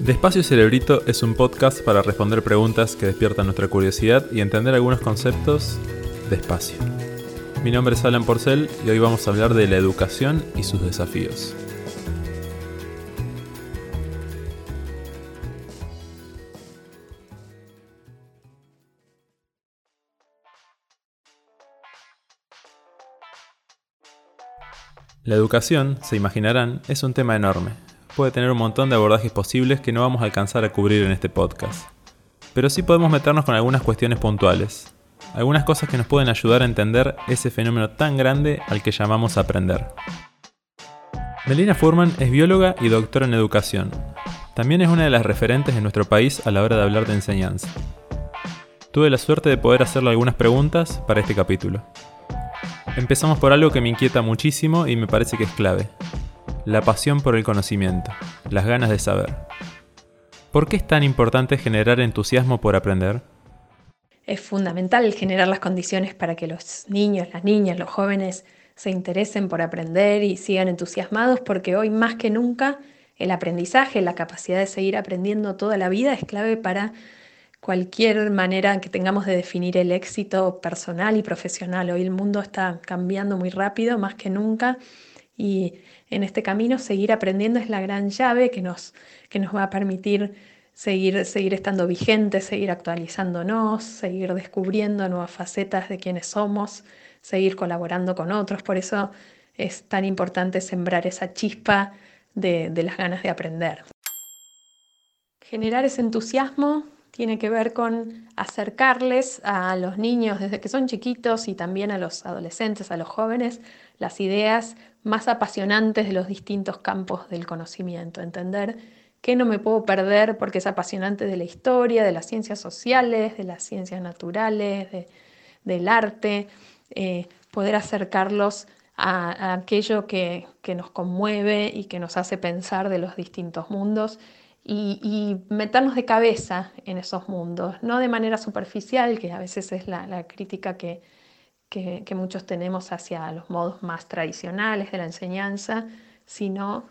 Despacio Cerebrito es un podcast para responder preguntas que despiertan nuestra curiosidad y entender algunos conceptos despacio. Mi nombre es Alan Porcel y hoy vamos a hablar de la educación y sus desafíos. La educación, se imaginarán, es un tema enorme. Puede tener un montón de abordajes posibles que no vamos a alcanzar a cubrir en este podcast. Pero sí podemos meternos con algunas cuestiones puntuales. Algunas cosas que nos pueden ayudar a entender ese fenómeno tan grande al que llamamos aprender. Melina Furman es bióloga y doctora en educación. También es una de las referentes de nuestro país a la hora de hablar de enseñanza. Tuve la suerte de poder hacerle algunas preguntas para este capítulo. Empezamos por algo que me inquieta muchísimo y me parece que es clave. La pasión por el conocimiento, las ganas de saber. ¿Por qué es tan importante generar entusiasmo por aprender? Es fundamental generar las condiciones para que los niños, las niñas, los jóvenes se interesen por aprender y sigan entusiasmados porque hoy más que nunca el aprendizaje, la capacidad de seguir aprendiendo toda la vida es clave para cualquier manera que tengamos de definir el éxito personal y profesional. Hoy el mundo está cambiando muy rápido, más que nunca, y en este camino seguir aprendiendo es la gran llave que nos, que nos va a permitir seguir, seguir estando vigentes, seguir actualizándonos, seguir descubriendo nuevas facetas de quienes somos, seguir colaborando con otros. Por eso es tan importante sembrar esa chispa de, de las ganas de aprender. Generar ese entusiasmo tiene que ver con acercarles a los niños desde que son chiquitos y también a los adolescentes, a los jóvenes, las ideas más apasionantes de los distintos campos del conocimiento, entender qué no me puedo perder porque es apasionante de la historia, de las ciencias sociales, de las ciencias naturales, del arte, eh, poder acercarlos a, aquello que nos conmueve y que nos hace pensar de los distintos mundos y, meternos de cabeza en esos mundos, no de manera superficial, que a veces es la, crítica que, que, muchos tenemos hacia los modos más tradicionales de la enseñanza, sino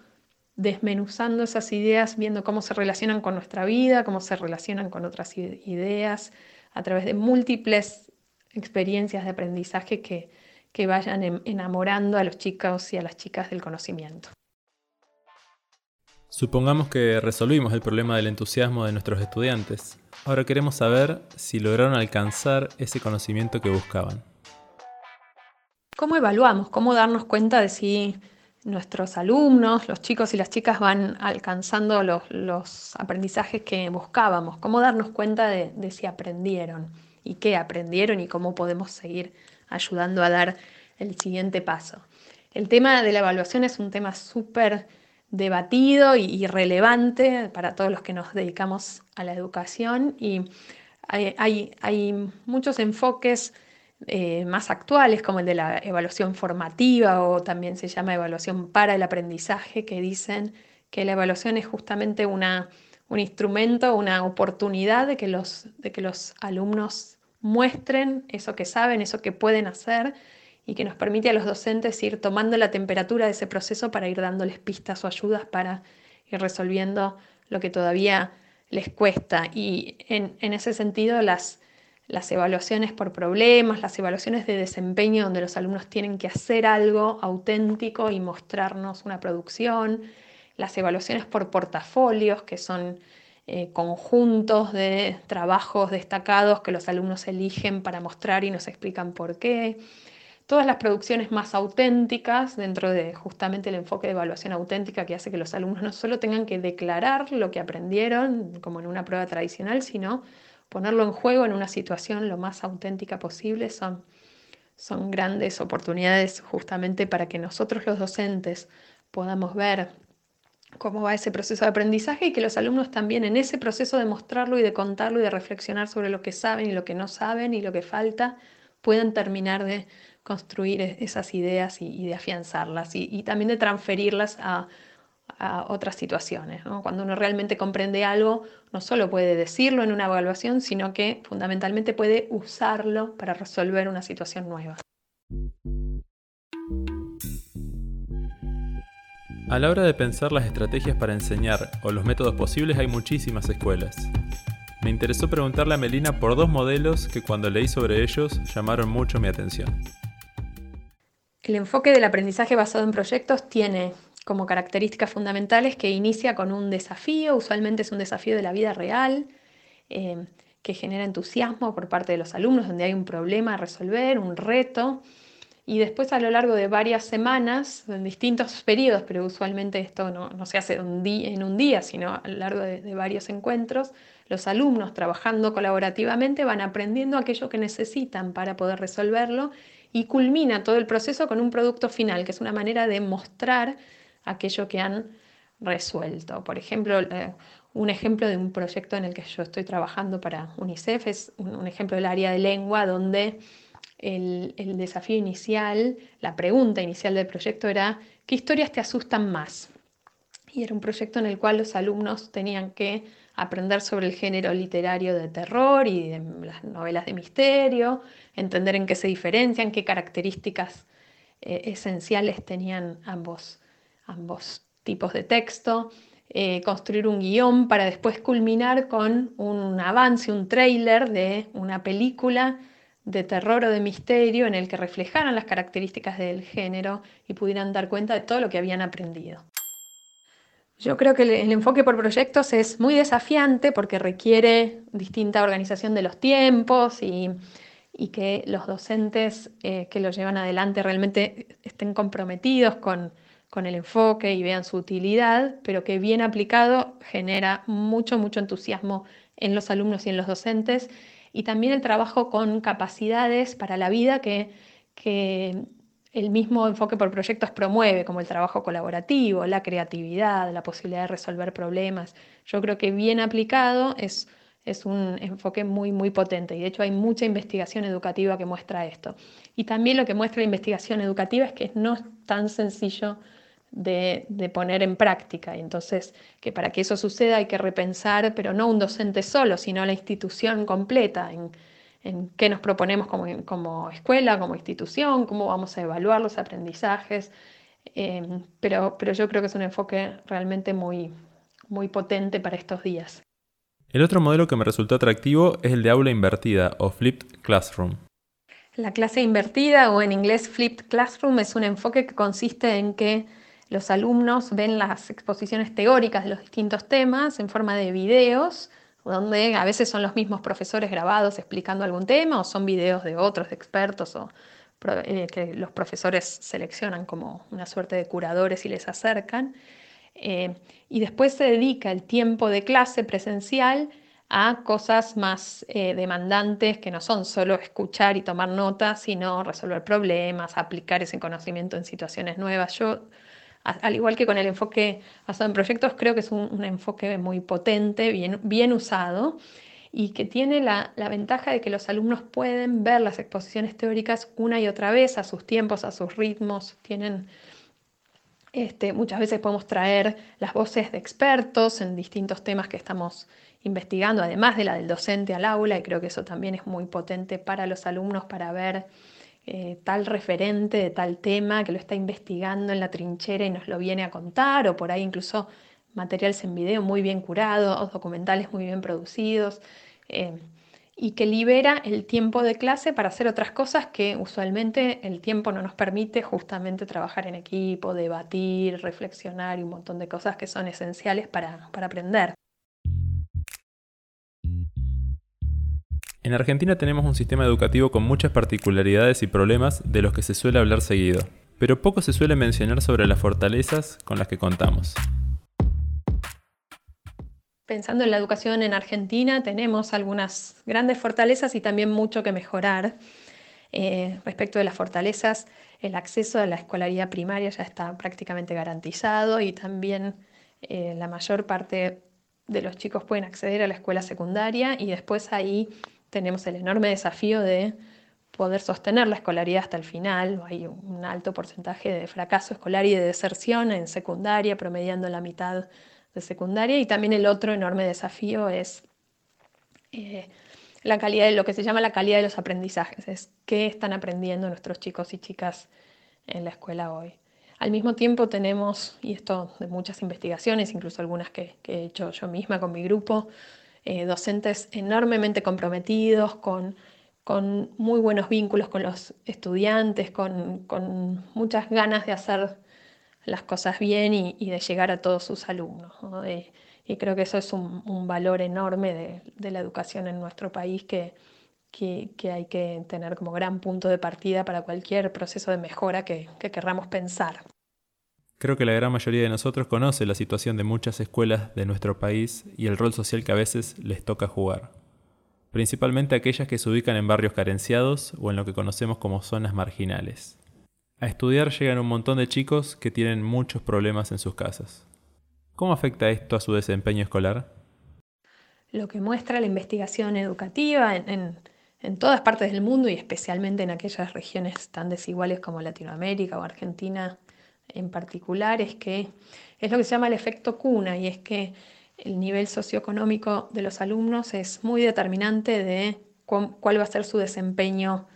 desmenuzando esas ideas, viendo cómo se relacionan con nuestra vida, cómo se relacionan con otras ideas, a través de múltiples experiencias de aprendizaje que, que vayan enamorando a los chicos y a las chicas del conocimiento. Supongamos que resolvimos el problema del entusiasmo de nuestros estudiantes. Ahora queremos saber si lograron alcanzar ese conocimiento que buscaban. ¿Cómo evaluamos? ¿Cómo darnos cuenta de si nuestros alumnos, los chicos y las chicas van alcanzando los, aprendizajes que buscábamos? ¿Cómo darnos cuenta de, si aprendieron y qué aprendieron y cómo podemos seguir ayudando a dar el siguiente paso? El tema de la evaluación es un tema súper debatido y, relevante para todos los que nos dedicamos a la educación y hay, muchos enfoques eh, más actuales como el de la evaluación formativa o también se llama evaluación para el aprendizaje que dicen que la evaluación es justamente una, un instrumento, una oportunidad de que, los, de que los alumnos muestren eso que saben, eso que pueden hacer y que nos permite a los docentes ir tomando la temperatura de ese proceso para ir dándoles pistas o ayudas para ir resolviendo lo que todavía les cuesta. Y en, ese sentido, las, las evaluaciones por problemas, las evaluaciones de desempeño donde los alumnos tienen que hacer algo auténtico y mostrarnos una producción, las evaluaciones por portafolios, que son eh, conjuntos de trabajos destacados que los alumnos eligen para mostrar y nos explican por qué todas las producciones más auténticas dentro de justamente el enfoque de evaluación auténtica que hace que los alumnos no solo tengan que declarar lo que aprendieron como en una prueba tradicional, sino ponerlo en juego en una situación lo más auténtica posible, son, son grandes oportunidades justamente para que nosotros los docentes podamos ver cómo va ese proceso de aprendizaje y que los alumnos también en ese proceso de mostrarlo y de contarlo y de reflexionar sobre lo que saben y lo que no saben y lo que falta, puedan terminar de construir esas ideas y, de afianzarlas y, también de transferirlas a, otras situaciones. Cuando uno realmente comprende algo, no solo puede decirlo en una evaluación, sino que fundamentalmente puede usarlo para resolver una situación nueva. A la hora de pensar las estrategias para enseñar o los métodos posibles hay muchísimas escuelas. Me interesó preguntarle a Melina por dos modelos que cuando leí sobre ellos llamaron mucho mi atención. El enfoque del aprendizaje basado en proyectos tiene como características fundamentales que inicia con un desafío, usualmente es un desafío de la vida real, eh, que genera entusiasmo por parte de los alumnos, donde hay un problema a resolver, un reto, y después a lo largo de varias semanas, en distintos periodos, pero usualmente esto no, se hace en un día, sino a lo largo de varios encuentros, los alumnos trabajando colaborativamente van aprendiendo aquello que necesitan para poder resolverlo y culmina todo el proceso con un producto final, que es una manera de mostrar aquello que han resuelto. Por ejemplo, eh, un ejemplo de un proyecto en el que yo estoy trabajando para UNICEF es un ejemplo del área de lengua donde el, desafío inicial, la pregunta inicial del proyecto era, ¿qué historias te asustan más? Y era un proyecto en el cual los alumnos tenían que aprender sobre el género literario de terror y de las novelas de misterio, entender en qué se diferencian, qué características eh, esenciales tenían ambos, ambos tipos de texto, eh, construir un guion para después culminar con un avance, un trailer de una película de terror o de misterio en el que reflejaran las características del género y pudieran dar cuenta de todo lo que habían aprendido. Yo creo que el, enfoque por proyectos es muy desafiante porque requiere distinta organización de los tiempos y, que los docentes eh, que lo llevan adelante realmente estén comprometidos con, con el enfoque y vean su utilidad, pero que bien aplicado genera mucho, mucho entusiasmo en los alumnos y en los docentes y también el trabajo con capacidades para la vida que, el mismo enfoque por proyectos promueve, como el trabajo colaborativo, la creatividad, la posibilidad de resolver problemas. Yo creo que bien aplicado es, es un enfoque muy, muy potente y de hecho hay mucha investigación educativa que muestra esto. Y también lo que muestra la investigación educativa es que no es tan sencillo de, poner en práctica. Y entonces, que para que eso suceda hay que repensar, pero no un docente solo, sino la institución completa, en, qué nos proponemos como, como, escuela, como institución, cómo vamos a evaluar los aprendizajes. Eh, pero, pero yo creo que es un enfoque realmente muy, muy potente para estos días. El otro modelo que me resultó atractivo es el de aula invertida o flipped classroom. La clase invertida o en inglés flipped classroom es un enfoque que consiste en que los alumnos ven las exposiciones teóricas de los distintos temas en forma de videos, donde a veces son los mismos profesores grabados explicando algún tema o son videos de otros expertos o eh, que los profesores seleccionan como una suerte de curadores y les acercan. Eh, y después se dedica el tiempo de clase presencial a cosas más eh, demandantes que no son solo escuchar y tomar notas, sino resolver problemas, aplicar ese conocimiento en situaciones nuevas. Yo al igual que con el enfoque basado en proyectos, creo que es un, enfoque muy potente, bien, bien usado y que tiene la, ventaja de que los alumnos pueden ver las exposiciones teóricas una y otra vez a sus tiempos, a sus ritmos, tienen... Este, muchas veces podemos traer las voces de expertos en distintos temas que estamos investigando, además de la del docente al aula, y creo que eso también es muy potente para los alumnos para ver eh, tal referente de tal tema que lo está investigando en la trinchera y nos lo viene a contar, o por ahí incluso materiales en video muy bien curados, documentales muy bien producidos, eh, y que libera el tiempo de clase para hacer otras cosas que usualmente el tiempo no nos permite, justamente trabajar en equipo, debatir, reflexionar y un montón de cosas que son esenciales para aprender. En Argentina tenemos un sistema educativo con muchas particularidades y problemas de los que se suele hablar seguido, pero poco se suele mencionar sobre las fortalezas con las que contamos. Pensando en la educación en Argentina, tenemos algunas grandes fortalezas y también mucho que mejorar. Eh, respecto de las fortalezas, el acceso a la escolaridad primaria ya está prácticamente garantizado y también eh, la mayor parte de los chicos pueden acceder a la escuela secundaria y después ahí tenemos el enorme desafío de poder sostener la escolaridad hasta el final. Hay un alto porcentaje de fracaso escolar y de deserción en secundaria, promediando la mitad de secundaria. Y también el otro enorme desafío es eh, la calidad de lo que se llama la calidad de los aprendizajes, es qué están aprendiendo nuestros chicos y chicas en la escuela hoy. Al mismo tiempo tenemos, y esto de muchas investigaciones, incluso algunas que, he hecho yo misma con mi grupo, eh, docentes enormemente comprometidos, con, con, muy buenos vínculos con los estudiantes, con, con muchas ganas de hacer las cosas bien y, de llegar a todos sus alumnos. y creo que eso es un, valor enorme de, de, la educación en nuestro país que, que, hay que tener como gran punto de partida para cualquier proceso de mejora que, que querramos pensar. Creo que la gran mayoría de nosotros conoce la situación de muchas escuelas de nuestro país y el rol social que a veces les toca jugar, principalmente aquellas que se ubican en barrios carenciados o en lo que conocemos como zonas marginales. A estudiar llegan un montón de chicos que tienen muchos problemas en sus casas. ¿Cómo afecta esto a su desempeño escolar? Lo que muestra la investigación educativa en en todas partes del mundo y especialmente en aquellas regiones tan desiguales como Latinoamérica o Argentina en particular, es que es lo que se llama el efecto cuna y es que el nivel socioeconómico de los alumnos es muy determinante de cuál va a ser su desempeño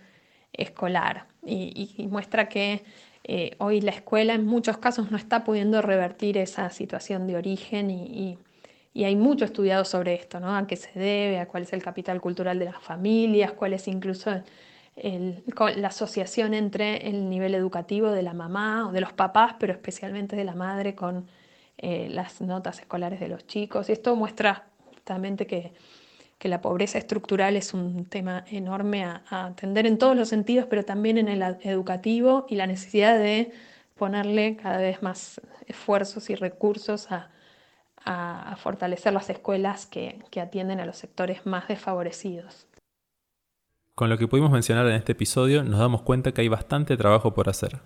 escolar y, muestra que eh, hoy la escuela en muchos casos no está pudiendo revertir esa situación de origen y hay mucho estudiado sobre esto, ¿no? A qué se debe, a cuál es el capital cultural de las familias, cuál es incluso la asociación entre el nivel educativo de la mamá o de los papás, pero especialmente de la madre con eh, las notas escolares de los chicos. Y esto muestra justamente que, la pobreza estructural es un tema enorme a, a atender en todos los sentidos, pero también en el educativo y la necesidad de ponerle cada vez más esfuerzos y recursos a a, fortalecer las escuelas que, que atienden a los sectores más desfavorecidos. Con lo que pudimos mencionar en este episodio, nos damos cuenta que hay bastante trabajo por hacer.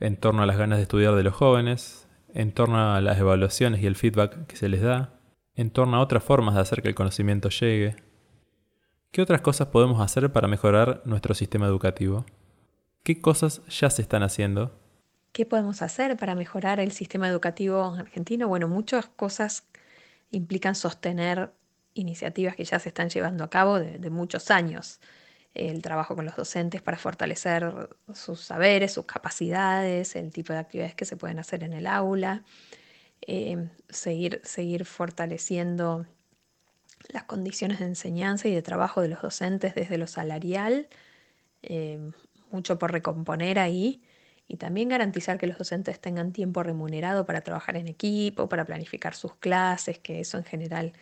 En torno a las ganas de estudiar de los jóvenes, en torno a las evaluaciones y el feedback que se les da, en torno a otras formas de hacer que el conocimiento llegue. ¿Qué otras cosas podemos hacer para mejorar nuestro sistema educativo? ¿Qué cosas ya se están haciendo ¿Qué podemos hacer para mejorar el sistema educativo argentino? Bueno, muchas cosas implican sostener iniciativas que ya se están llevando a cabo de, muchos años. El trabajo con los docentes para fortalecer sus saberes, sus capacidades, el tipo de actividades que se pueden hacer en el aula, eh, seguir, seguir fortaleciendo las condiciones de enseñanza y de trabajo de los docentes desde lo salarial, eh, mucho por recomponer ahí y también garantizar que los docentes tengan tiempo remunerado para trabajar en equipo, para planificar sus clases, que eso en general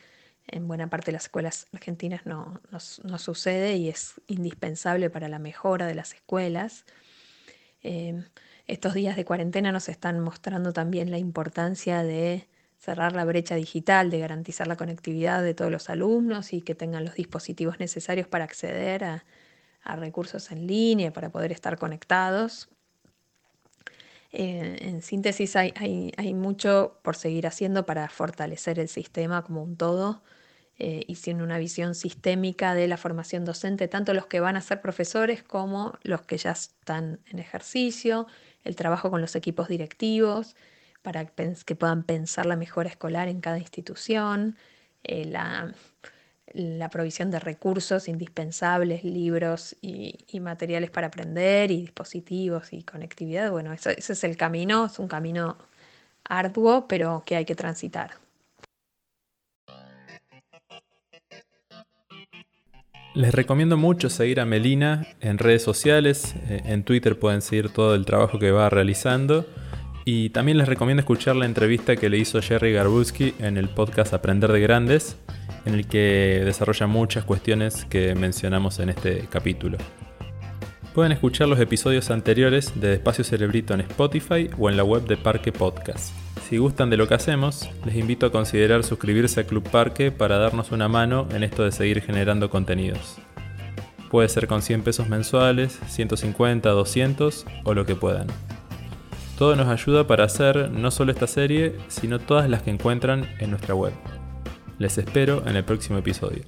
en buena parte de las escuelas argentinas no, sucede y es indispensable para la mejora de las escuelas. Em, estos días de cuarentena nos están mostrando también la importancia de cerrar la brecha digital, de garantizar la conectividad de todos los alumnos y que tengan los dispositivos necesarios para acceder a, a recursos en línea, para poder estar conectados. En síntesis, hay, mucho por seguir haciendo para fortalecer el sistema como un todo eh, y siendo una visión sistémica de la formación docente, tanto los que van a ser profesores como los que ya están en ejercicio, el trabajo con los equipos directivos para que puedan pensar la mejora escolar en cada institución, eh, la la provisión de recursos indispensables, libros y, materiales para aprender y dispositivos y conectividad. Bueno, ese, es el camino, es un camino arduo, pero que hay que transitar. Les recomiendo mucho seguir a Melina en redes sociales, eh, en Twitter pueden seguir todo el trabajo que va realizando y también les recomiendo escuchar la entrevista que le hizo Jerry Garbulski en el podcast Aprender de Grandes, en el que desarrolla muchas cuestiones que mencionamos en este capítulo. Pueden escuchar los episodios anteriores de Espacio Cerebrito en Spotify o en la web de Parque Podcast. Si gustan de lo que hacemos, les invito a considerar suscribirse a Club Parque para darnos una mano en esto de seguir generando contenidos. Puede ser con 100 pesos mensuales, 150, 200 o lo que puedan. Todo nos ayuda para hacer no solo esta serie, sino todas las que encuentran en nuestra web. Les espero en el próximo episodio.